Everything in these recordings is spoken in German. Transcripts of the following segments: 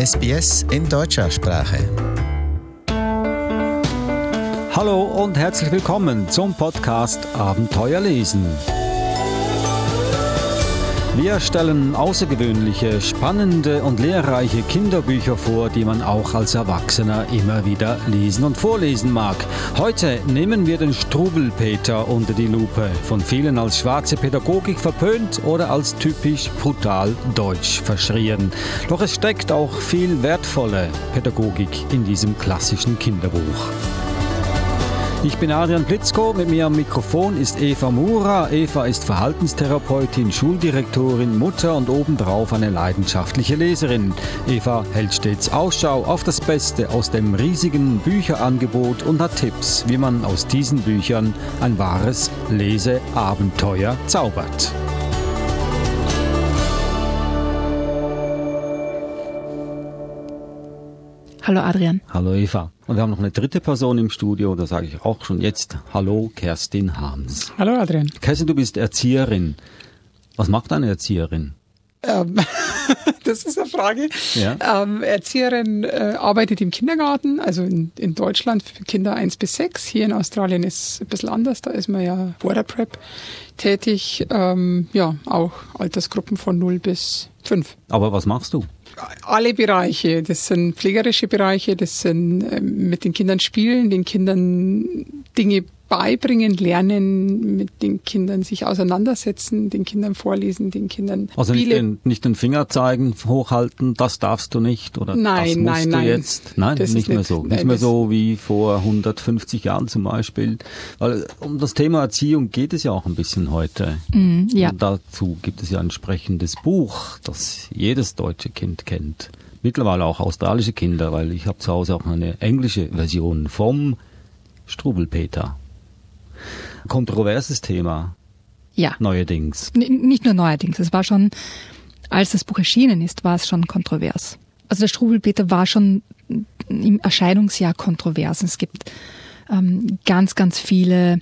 SBS in deutscher Sprache. Hallo und herzlich willkommen zum Podcast Abenteuer lesen. Wir stellen außergewöhnliche, spannende und lehrreiche Kinderbücher vor, die man auch als Erwachsener immer wieder lesen und vorlesen mag. Heute nehmen wir den Strubelpeter unter die Lupe, von vielen als schwarze Pädagogik verpönt oder als typisch brutal deutsch verschrien. Doch es steckt auch viel wertvolle Pädagogik in diesem klassischen Kinderbuch. Ich bin Adrian Plitzko, mit mir am Mikrofon ist Eva Mura. Eva ist Verhaltenstherapeutin, Schuldirektorin, Mutter und obendrauf eine leidenschaftliche Leserin. Eva hält stets Ausschau auf das Beste aus dem riesigen Bücherangebot und hat Tipps, wie man aus diesen Büchern ein wahres Leseabenteuer zaubert. Hallo Adrian. Hallo Eva. Und wir haben noch eine dritte Person im Studio, da sage ich auch schon jetzt Hallo Kerstin Harms. Hallo Adrian. Kerstin, du bist Erzieherin. Was macht eine Erzieherin? Ähm, das ist eine Frage. Ja. Ähm, Erzieherin äh, arbeitet im Kindergarten, also in, in Deutschland für Kinder 1 bis 6. Hier in Australien ist es ein bisschen anders, da ist man ja Border Prep tätig. Ähm, ja, auch Altersgruppen von 0 bis 5. Aber was machst du? Alle Bereiche, das sind pflegerische Bereiche, das sind äh, mit den Kindern spielen, den Kindern Dinge beibringen, lernen, mit den Kindern sich auseinandersetzen, den Kindern vorlesen, den Kindern Also nicht Spiele den, nicht den Finger zeigen, hochhalten, das darfst du nicht oder Nein, das musst nein, du nein. jetzt. Nein, Das ist nicht mehr nicht- so. nein, nicht mehr so wie vor 150 Jahren zum Beispiel. Weil um das Thema Erziehung geht es ja auch ein bisschen heute. Mhm, ja. Und dazu gibt es ja ein entsprechendes Buch, das jedes deutsche Kind kennt. Mittlerweile auch australische Kinder, weil ich habe zu Hause auch eine englische Version vom Strubelpeter. Kontroverses Thema Ja. neuerdings. N nicht nur neuerdings. Es war schon, als das Buch erschienen ist, war es schon kontrovers. Also der Strubelpeter war schon im Erscheinungsjahr kontrovers. Es gibt ähm, ganz, ganz viele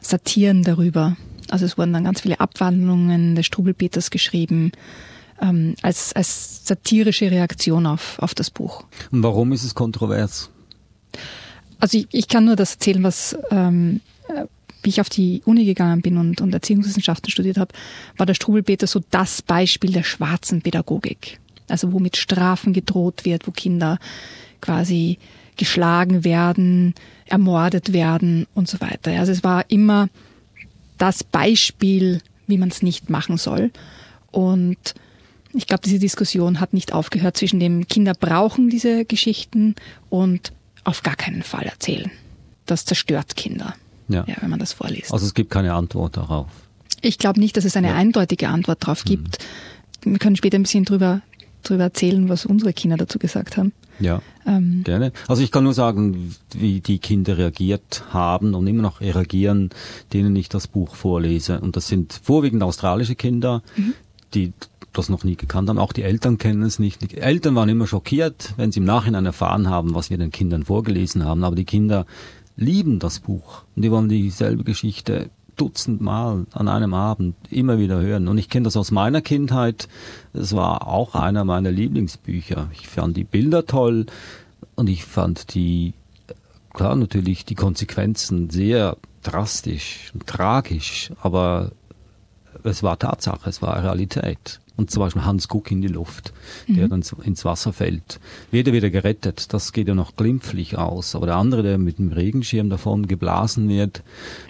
Satiren darüber. Also es wurden dann ganz viele Abwandlungen des Strubelpeters geschrieben, ähm, als, als satirische Reaktion auf, auf das Buch. Und warum ist es kontrovers? Also ich, ich kann nur das erzählen, was ähm, äh, wie ich auf die Uni gegangen bin und, und Erziehungswissenschaften studiert habe, war der Strubelpeter so das Beispiel der schwarzen Pädagogik. Also wo mit Strafen gedroht wird, wo Kinder quasi geschlagen werden, ermordet werden und so weiter. Also es war immer das Beispiel, wie man es nicht machen soll. Und ich glaube, diese Diskussion hat nicht aufgehört zwischen dem Kinder brauchen diese Geschichten und auf gar keinen Fall erzählen. Das zerstört Kinder, Ja. ja, wenn man das vorliest. Also es gibt keine Antwort darauf. Ich glaube nicht, dass es eine Ja. eindeutige Antwort darauf gibt. Wir können später ein bisschen drüber, drüber erzählen, was unsere Kinder dazu gesagt haben. Ja, Ähm, gerne. Also ich kann nur sagen, wie die Kinder reagiert haben und immer noch reagieren, denen ich das Buch vorlese. Und das sind vorwiegend australische Kinder, die das noch nie gekannt haben. Auch die Eltern kennen es nicht. Die Eltern waren immer schockiert, wenn sie im Nachhinein erfahren haben, was wir den Kindern vorgelesen haben. Aber die Kinder lieben das Buch und die wollen dieselbe Geschichte dutzendmal an einem Abend immer wieder hören. Und ich kenne das aus meiner Kindheit. Es war auch einer meiner Lieblingsbücher. Ich fand die Bilder toll und ich fand die, klar natürlich die Konsequenzen sehr drastisch und tragisch, aber es war Tatsache, es war Realität. Und zum Beispiel Hans Guck in die Luft, der dann so ins Wasser fällt. Wird er wieder gerettet, das geht ja noch glimpflich aus. Aber der andere, der mit dem Regenschirm davon geblasen wird,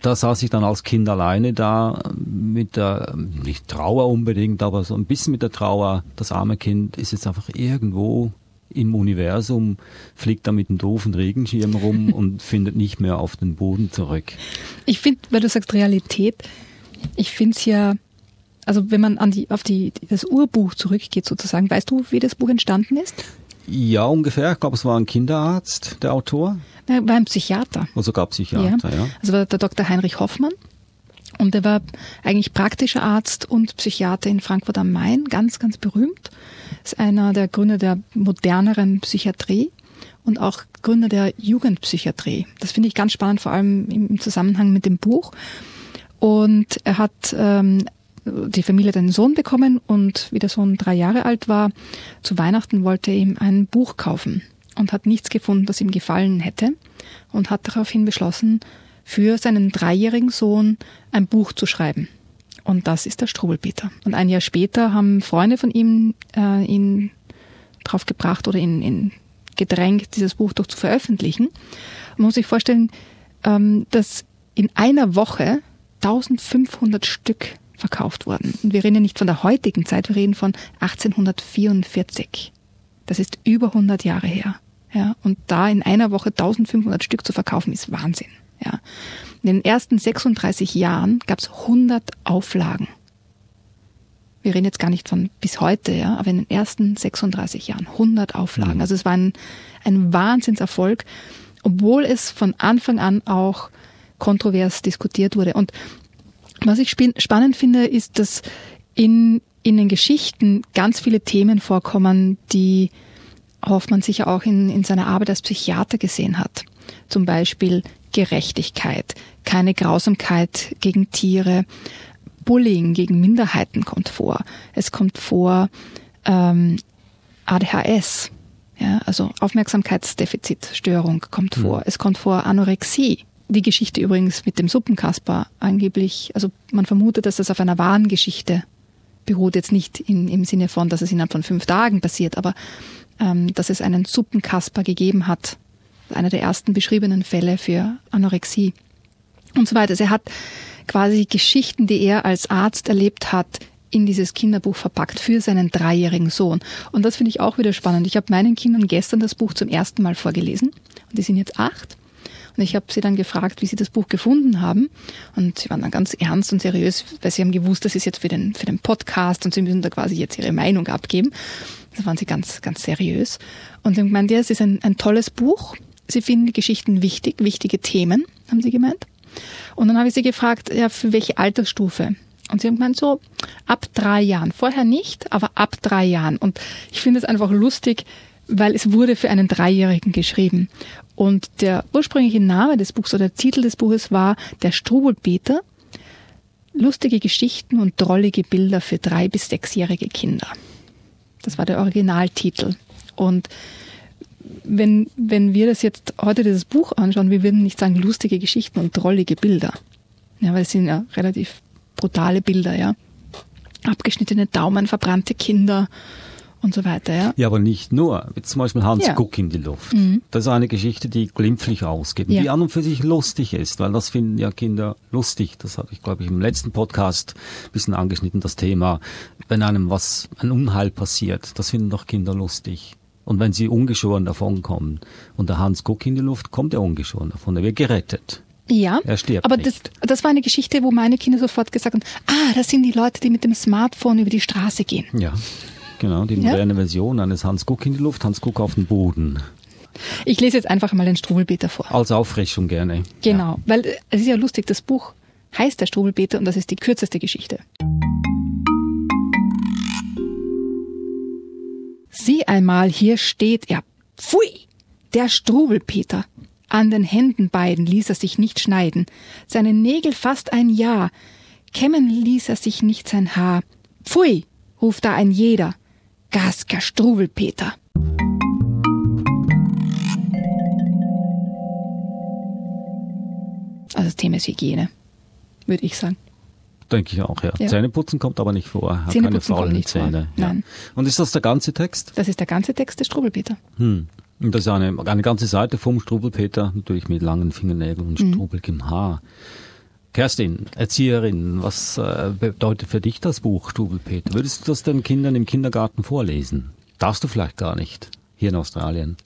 da saß ich dann als Kind alleine da mit der, nicht Trauer unbedingt, aber so ein bisschen mit der Trauer, das arme Kind ist jetzt einfach irgendwo im Universum, fliegt da mit einem doofen Regenschirm rum und findet nicht mehr auf den Boden zurück. Ich finde, weil du sagst Realität, ich finde es ja, also wenn man an die, auf die, das Urbuch zurückgeht sozusagen, weißt du, wie das Buch entstanden ist? Ja, ungefähr. Ich glaube, es war ein Kinderarzt, der Autor. Na, war ein Psychiater. Also gab Psychiater, ja. Also war der Dr. Heinrich Hoffmann. Und er war eigentlich praktischer Arzt und Psychiater in Frankfurt am Main, ganz, ganz berühmt. Ist einer der Gründer der moderneren Psychiatrie und auch Gründer der Jugendpsychiatrie. Das finde ich ganz spannend, vor allem im Zusammenhang mit dem Buch. Und er hat ähm, die Familie hat einen Sohn bekommen und wie der Sohn drei Jahre alt war, zu Weihnachten wollte er ihm ein Buch kaufen und hat nichts gefunden, das ihm gefallen hätte und hat daraufhin beschlossen, für seinen dreijährigen Sohn ein Buch zu schreiben. Und das ist der Strubelpeter. Und ein Jahr später haben Freunde von ihm äh, ihn drauf gebracht oder ihn, ihn gedrängt, dieses Buch doch zu veröffentlichen. Man muss sich vorstellen, ähm, dass in einer Woche 1500 Stück verkauft wurden. Und wir reden ja nicht von der heutigen Zeit, wir reden von 1844. Das ist über 100 Jahre her. Ja, und da in einer Woche 1500 Stück zu verkaufen, ist Wahnsinn. Ja. In den ersten 36 Jahren gab es 100 Auflagen. Wir reden jetzt gar nicht von bis heute, ja, aber in den ersten 36 Jahren 100 Auflagen. Mhm. Also es war ein, ein Wahnsinnserfolg, obwohl es von Anfang an auch kontrovers diskutiert wurde. Und was ich spannend finde, ist, dass in, in den Geschichten ganz viele Themen vorkommen, die Hoffmann sicher auch in, in seiner Arbeit als Psychiater gesehen hat. Zum Beispiel Gerechtigkeit, keine Grausamkeit gegen Tiere, Bullying gegen Minderheiten kommt vor. Es kommt vor ähm, ADHS, ja, also Aufmerksamkeitsdefizitstörung kommt mhm. vor. Es kommt vor Anorexie. Die Geschichte übrigens mit dem Suppenkasper angeblich, also man vermutet, dass das auf einer wahren Geschichte beruht, jetzt nicht in, im Sinne von, dass es innerhalb von fünf Tagen passiert, aber ähm, dass es einen Suppenkasper gegeben hat, einer der ersten beschriebenen Fälle für Anorexie und so weiter. Also er hat quasi Geschichten, die er als Arzt erlebt hat, in dieses Kinderbuch verpackt für seinen dreijährigen Sohn. Und das finde ich auch wieder spannend. Ich habe meinen Kindern gestern das Buch zum ersten Mal vorgelesen und die sind jetzt acht. Und ich habe sie dann gefragt, wie sie das Buch gefunden haben. Und sie waren dann ganz ernst und seriös, weil sie haben gewusst, das ist jetzt für den, für den Podcast und sie müssen da quasi jetzt ihre Meinung abgeben. Da waren sie ganz, ganz seriös. Und sie haben gemeint, ja, es ist ein, ein tolles Buch. Sie finden die Geschichten wichtig, wichtige Themen, haben sie gemeint. Und dann habe ich sie gefragt, ja, für welche Altersstufe? Und sie haben gemeint, so ab drei Jahren. Vorher nicht, aber ab drei Jahren. Und ich finde es einfach lustig, weil es wurde für einen Dreijährigen geschrieben. Und der ursprüngliche Name des Buchs oder der Titel des Buches war Der Strubelbeter. Lustige Geschichten und drollige Bilder für drei- bis sechsjährige Kinder. Das war der Originaltitel. Und wenn, wenn wir das jetzt heute dieses Buch anschauen, wir würden nicht sagen lustige Geschichten und drollige Bilder. Ja, weil es sind ja relativ brutale Bilder, ja. Abgeschnittene Daumen, verbrannte Kinder und so weiter, ja. Ja, aber nicht nur. Zum Beispiel Hans Ja. Guck in die Luft. Mhm. Das ist eine Geschichte, die glimpflich ausgeht, Ja. die an und für sich lustig ist, weil das finden ja Kinder lustig. Das habe ich, glaube ich, im letzten Podcast ein bisschen angeschnitten, das Thema, wenn einem was, ein Unheil passiert, das finden doch Kinder lustig. Und wenn sie ungeschoren davonkommen und der Hans Guck in die Luft, kommt er ungeschoren davon, er wird gerettet. Ja, Er stirbt aber das, das war eine Geschichte, wo meine Kinder sofort gesagt haben, ah, das sind die Leute, die mit dem Smartphone über die Straße gehen. Ja, genau, die Ja. moderne Version eines Hans Guck in die Luft, Hans Guck auf den Boden. Ich lese jetzt einfach mal den Strubelpeter vor. Als Auffrischung gerne. Genau, weil äh, es ist ja lustig, das Buch heißt der Strubelpeter und das ist die kürzeste Geschichte. Sieh einmal, hier steht er. Pfui! Der Strubelpeter. An den Händen beiden ließ er sich nicht schneiden, seine Nägel fast ein Jahr, kämmen ließ er sich nicht sein Haar. Pfui! ruft da ein jeder. Gasker Strubelpeter. Also das Thema ist Hygiene, würde ich sagen. Denke ich auch, ja. Ja. Zähneputzen kommt aber nicht vor. Hat keine Zähneputzen kommt faulen nicht vor. Zähne. Ja. Nein. Und ist das der ganze Text? Das ist der ganze Text des Strubelpeter. Hm. Und das ist eine, eine ganze Seite vom Strubelpeter, natürlich mit langen Fingernägeln und Mhm. strubelgem Haar. Kerstin, Erzieherin, was äh, bedeutet für dich das Buch Strubelpeter? Würdest du das den Kindern im Kindergarten vorlesen? Darfst du vielleicht gar nicht, hier in Australien.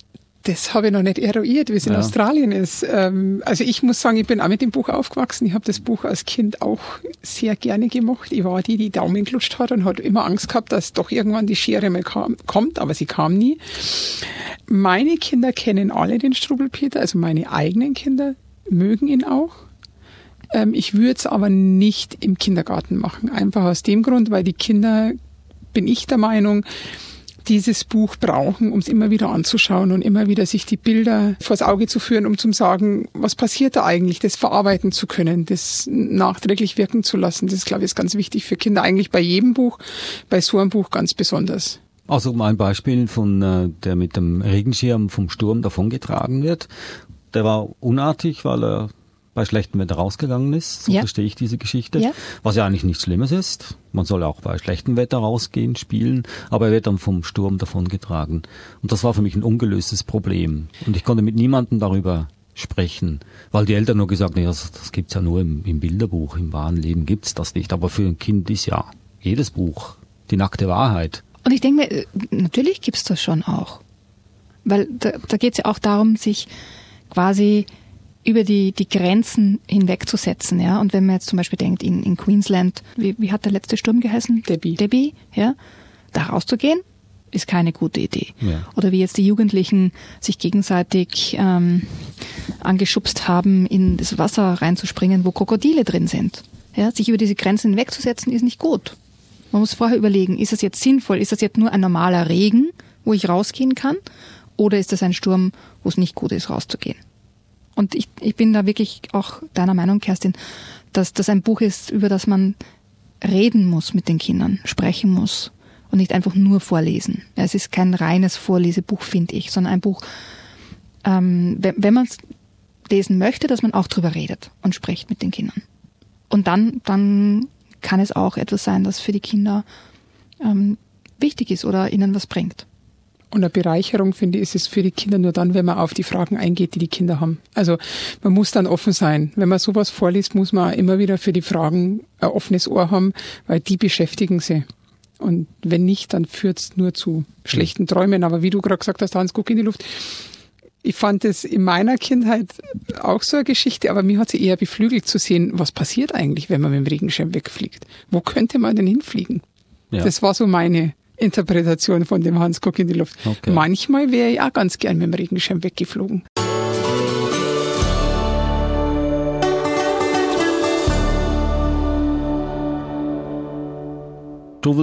Das habe ich noch nicht eruiert, wie es in Ja. Australien ist. Ähm, also ich muss sagen, ich bin auch mit dem Buch aufgewachsen. Ich habe das Buch als Kind auch sehr gerne gemocht. Ich war die, die Daumen gelutscht hat und hat immer Angst gehabt, dass doch irgendwann die Schere mal kam, kommt, aber sie kam nie. Meine Kinder kennen alle den Strubelpeter, also meine eigenen Kinder mögen ihn auch. Ähm, ich würde es aber nicht im Kindergarten machen. Einfach aus dem Grund, weil die Kinder, bin ich der Meinung, dieses Buch brauchen, um es immer wieder anzuschauen und immer wieder sich die Bilder vors Auge zu führen, um zu sagen, was passiert da eigentlich, das verarbeiten zu können, das nachträglich wirken zu lassen. Das, glaube ich, ist ganz wichtig für Kinder, eigentlich bei jedem Buch, bei so einem Buch ganz besonders. Also mein Beispiel von äh, der mit dem Regenschirm vom Sturm davongetragen wird, der war unartig, weil er bei schlechtem Wetter rausgegangen ist. So ja. verstehe ich diese Geschichte. Ja. Was ja eigentlich nichts Schlimmes ist. Man soll auch bei schlechtem Wetter rausgehen, spielen, aber er wird dann vom Sturm davongetragen. Und das war für mich ein ungelöstes Problem. Und ich konnte mit niemandem darüber sprechen, weil die Eltern nur gesagt haben, das, das gibt's ja nur im, im Bilderbuch, im wahren Leben gibt's das nicht. Aber für ein Kind ist ja jedes Buch die nackte Wahrheit. Und ich denke mir, äh, natürlich gibt's das schon auch. Weil da, da geht es ja auch darum, sich quasi über die, die Grenzen hinwegzusetzen, ja. Und wenn man jetzt zum Beispiel denkt, in, in Queensland, wie, wie hat der letzte Sturm geheißen? Debbie. Debbie, ja. Da rauszugehen, ist keine gute Idee. Ja. Oder wie jetzt die Jugendlichen sich gegenseitig ähm, angeschubst haben, in das Wasser reinzuspringen, wo Krokodile drin sind. Ja, sich über diese Grenzen hinwegzusetzen, ist nicht gut. Man muss vorher überlegen, ist das jetzt sinnvoll? Ist das jetzt nur ein normaler Regen, wo ich rausgehen kann? Oder ist das ein Sturm, wo es nicht gut ist, rauszugehen? Und ich, ich bin da wirklich auch deiner Meinung, Kerstin, dass das ein Buch ist, über das man reden muss mit den Kindern, sprechen muss und nicht einfach nur vorlesen. Es ist kein reines Vorlesebuch, finde ich, sondern ein Buch, ähm, wenn, wenn man es lesen möchte, dass man auch drüber redet und spricht mit den Kindern. Und dann, dann kann es auch etwas sein, das für die Kinder ähm, wichtig ist oder ihnen was bringt. Und eine Bereicherung, finde ich, ist es für die Kinder nur dann, wenn man auf die Fragen eingeht, die die Kinder haben. Also man muss dann offen sein. Wenn man sowas vorliest, muss man immer wieder für die Fragen ein offenes Ohr haben, weil die beschäftigen sie. Und wenn nicht, dann führt es nur zu schlechten Träumen. Aber wie du gerade gesagt hast, Hans, guck in die Luft. Ich fand es in meiner Kindheit auch so eine Geschichte, aber mir hat sie eher beflügelt zu sehen, was passiert eigentlich, wenn man mit dem Regenschirm wegfliegt. Wo könnte man denn hinfliegen? Ja. Das war so meine Interpretation von dem Hans Guck in die Luft. Okay. Manchmal wäre ich auch ganz gern mit dem Regenschirm weggeflogen.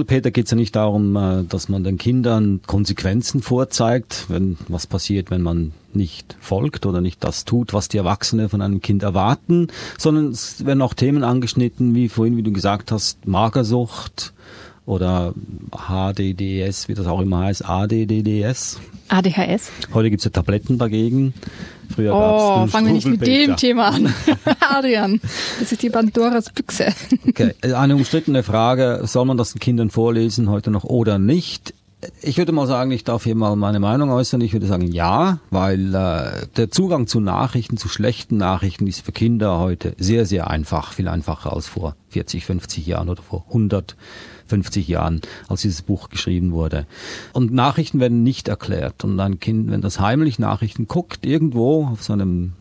Peter geht es ja nicht darum, äh, dass man den Kindern Konsequenzen vorzeigt, wenn was passiert, wenn man nicht folgt oder nicht das tut, was die Erwachsenen von einem Kind erwarten, sondern es werden auch Themen angeschnitten, wie vorhin, wie du gesagt hast, Magersucht, oder HDDS, wie das auch immer heißt, ADDDS. ADHS. Heute gibt es ja Tabletten dagegen. Früher oh, fangen wir nicht mit dem Thema an. Adrian, das ist die Pandoras Büchse. okay, eine umstrittene Frage, soll man das den Kindern vorlesen heute noch oder nicht? Ich würde mal sagen, ich darf hier mal meine Meinung äußern. Ich würde sagen ja, weil äh, der Zugang zu Nachrichten, zu schlechten Nachrichten ist für Kinder heute sehr, sehr einfach, viel einfacher als vor 40, 50 Jahren oder vor 100 50 Jahren, als dieses Buch geschrieben wurde. Und Nachrichten werden nicht erklärt. Und ein Kind, wenn das heimlich Nachrichten guckt, irgendwo auf seinem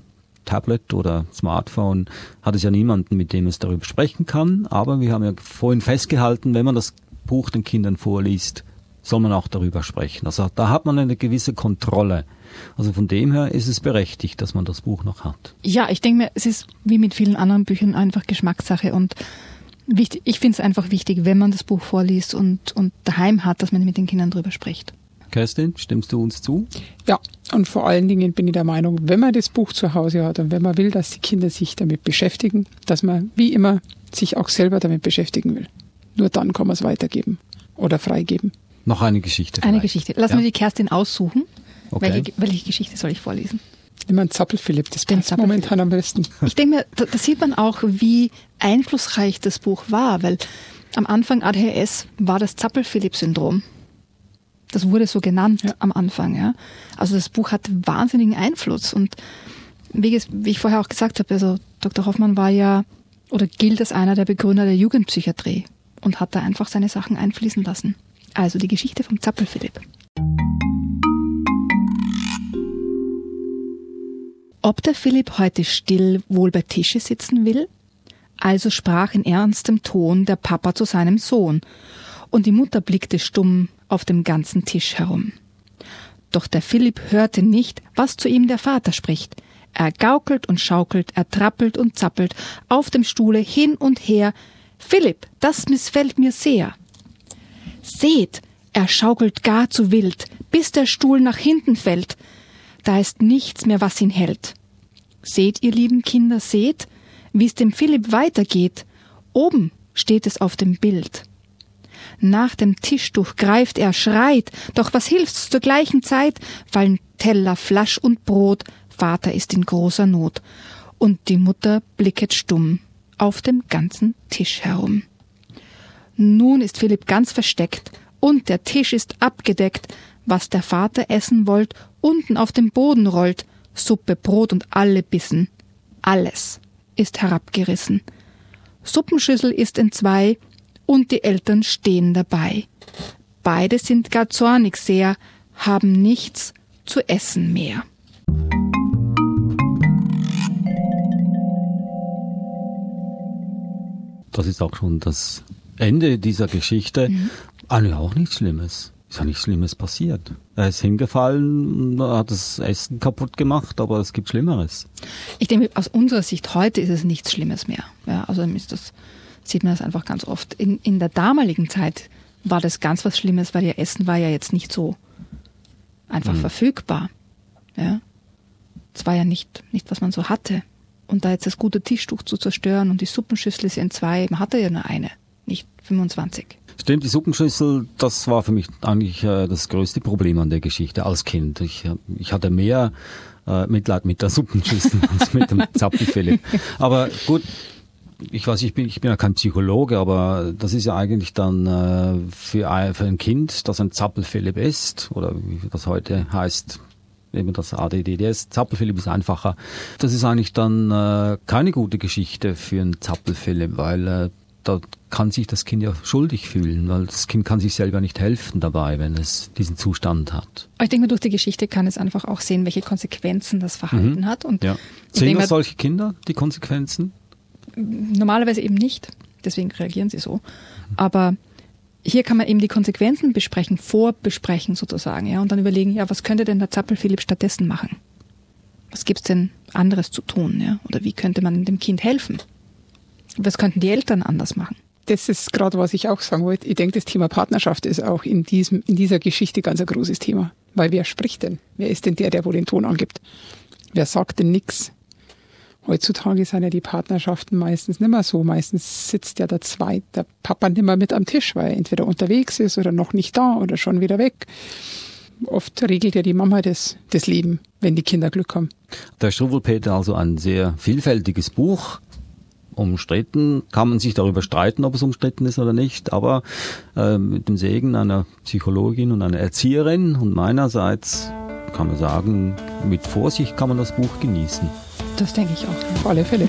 Tablet oder Smartphone, hat es ja niemanden, mit dem es darüber sprechen kann. Aber wir haben ja vorhin festgehalten, wenn man das Buch den Kindern vorliest, soll man auch darüber sprechen. Also da hat man eine gewisse Kontrolle. Also von dem her ist es berechtigt, dass man das Buch noch hat. Ja, ich denke mir, es ist wie mit vielen anderen Büchern einfach Geschmackssache und wichtig, ich finde es einfach wichtig, wenn man das Buch vorliest und, und daheim hat, dass man mit den Kindern drüber spricht. Kerstin, stimmst du uns zu? Ja, und vor allen Dingen bin ich der Meinung, wenn man das Buch zu Hause hat und wenn man will, dass die Kinder sich damit beschäftigen, dass man wie immer sich auch selber damit beschäftigen will. Nur dann kann man es weitergeben oder freigeben. Noch eine Geschichte. Vielleicht. Eine Geschichte. Lassen ja. wir die Kerstin aussuchen. Okay. Welche, welche Geschichte soll ich vorlesen? Immer ein Zappelphilipp, das passt momentan am besten. Ich denke mir, da, da, sieht man auch, wie einflussreich das Buch war, weil am Anfang ADHS war das Zappel-Philipp-Syndrom. Das wurde so genannt ja. am Anfang. Ja. Also das Buch hat wahnsinnigen Einfluss. Und wie, wie ich vorher auch gesagt habe, also Dr. Hoffmann war ja oder gilt als einer der Begründer der Jugendpsychiatrie und hat da einfach seine Sachen einfließen lassen. Also die Geschichte vom Zappel-Philipp. Ob der Philipp heute still wohl bei Tische sitzen will? Also sprach in ernstem Ton der Papa zu seinem Sohn, und die Mutter blickte stumm auf dem ganzen Tisch herum. Doch der Philipp hörte nicht, was zu ihm der Vater spricht. Er gaukelt und schaukelt, er trappelt und zappelt auf dem Stuhle hin und her. Philipp, das missfällt mir sehr. Seht, er schaukelt gar zu wild, bis der Stuhl nach hinten fällt. Da ist nichts mehr, was ihn hält. Seht, ihr lieben Kinder, seht, wie's dem Philipp weitergeht. Oben steht es auf dem Bild. Nach dem Tischtuch greift er, schreit, doch was hilft's zur gleichen Zeit, fallen Teller, Flasch und Brot, Vater ist in großer Not, und die Mutter blicket stumm auf dem ganzen Tisch herum. Nun ist Philipp ganz versteckt, und der Tisch ist abgedeckt, was der Vater essen wollt, unten auf dem Boden rollt, Suppe, Brot und alle Bissen. Alles ist herabgerissen. Suppenschüssel ist entzwei, und die Eltern stehen dabei. Beide sind gar zornig sehr, haben nichts zu essen mehr. Das ist auch schon das Ende dieser Geschichte. Mhm. Eigentlich auch nichts Schlimmes. Ist ja nichts Schlimmes passiert. Er ist hingefallen, hat das Essen kaputt gemacht, aber es gibt Schlimmeres. Ich denke, aus unserer Sicht heute ist es nichts Schlimmes mehr. Ja, also ist das sieht man das einfach ganz oft. In, in der damaligen Zeit war das ganz was Schlimmes, weil ihr Essen war ja jetzt nicht so einfach mhm. verfügbar. Ja. War ja nicht, nicht, was man so hatte. Und da jetzt das gute Tischtuch zu zerstören und die Suppenschüssel ist in zwei, man hatte ja nur eine, nicht 25. Stimmt, die Suppenschüssel, das war für mich eigentlich äh, das größte Problem an der Geschichte als Kind. Ich, ich hatte mehr äh, Mitleid mit der Suppenschüssel als mit dem Zappenphilipp. Aber gut, ich weiß, ich bin, ich bin ja kein Psychologe, aber das ist ja eigentlich dann äh, für, ein, für ein Kind, das ein Zappelphilipp ist, oder wie das heute heißt, eben das ADDDS, Zappelphilipp ist einfacher. Das ist eigentlich dann äh, keine gute Geschichte für einen Zappelphilipp, weil äh, da kann sich das Kind ja schuldig fühlen, weil das Kind kann sich selber nicht helfen dabei, wenn es diesen Zustand hat. Ich denke, durch die Geschichte kann es einfach auch sehen, welche Konsequenzen das Verhalten mhm. hat. Und ja. Sehen das solche Kinder, die Konsequenzen? Normalerweise eben nicht, deswegen reagieren sie so. Aber hier kann man eben die Konsequenzen besprechen, vorbesprechen sozusagen, ja, und dann überlegen, ja, was könnte denn der Zappel-Philipp stattdessen machen? Was gibt's denn anderes zu tun, ja? Oder wie könnte man dem Kind helfen? Was könnten die Eltern anders machen? Das ist gerade, was ich auch sagen wollte. Ich denke, das Thema Partnerschaft ist auch in, diesem, in dieser Geschichte ganz ein großes Thema. Weil wer spricht denn? Wer ist denn der, der wohl den Ton angibt? Wer sagt denn nichts? Heutzutage sind ja die Partnerschaften meistens nicht mehr so. Meistens sitzt ja der zweite, der Papa nicht mehr mit am Tisch, weil er entweder unterwegs ist oder noch nicht da oder schon wieder weg. Oft regelt ja die Mama das, das Leben, wenn die Kinder Glück haben. Der Struwelpeter also ein sehr vielfältiges Buch. Umstritten kann man sich darüber streiten, ob es umstritten ist oder nicht, aber äh, mit dem Segen einer Psychologin und einer Erzieherin und meinerseits kann man sagen, mit Vorsicht kann man das Buch genießen. Das denke ich auch. Auf alle Fälle.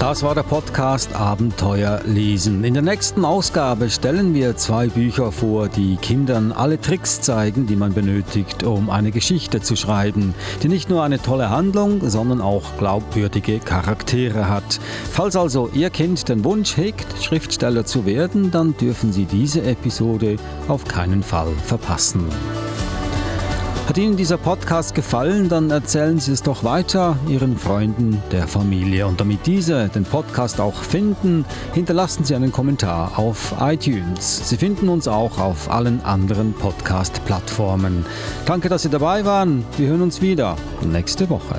Das war der Podcast Abenteuer lesen. In der nächsten Ausgabe stellen wir zwei Bücher vor, die Kindern alle Tricks zeigen, die man benötigt, um eine Geschichte zu schreiben, die nicht nur eine tolle Handlung, sondern auch glaubwürdige Charaktere hat. Falls also Ihr Kind den Wunsch hegt, Schriftsteller zu werden, dann dürfen Sie diese Episode auf keinen Fall verpassen. Hat Ihnen dieser Podcast gefallen, dann erzählen Sie es doch weiter Ihren Freunden der Familie. Und damit diese den Podcast auch finden, hinterlassen Sie einen Kommentar auf iTunes. Sie finden uns auch auf allen anderen Podcast-Plattformen. Danke, dass Sie dabei waren. Wir hören uns wieder nächste Woche.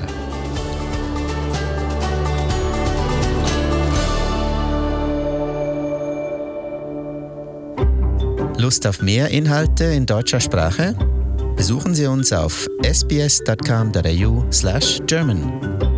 Lust auf mehr Inhalte in deutscher Sprache? Besuchen Sie uns auf sbs.com.au/german.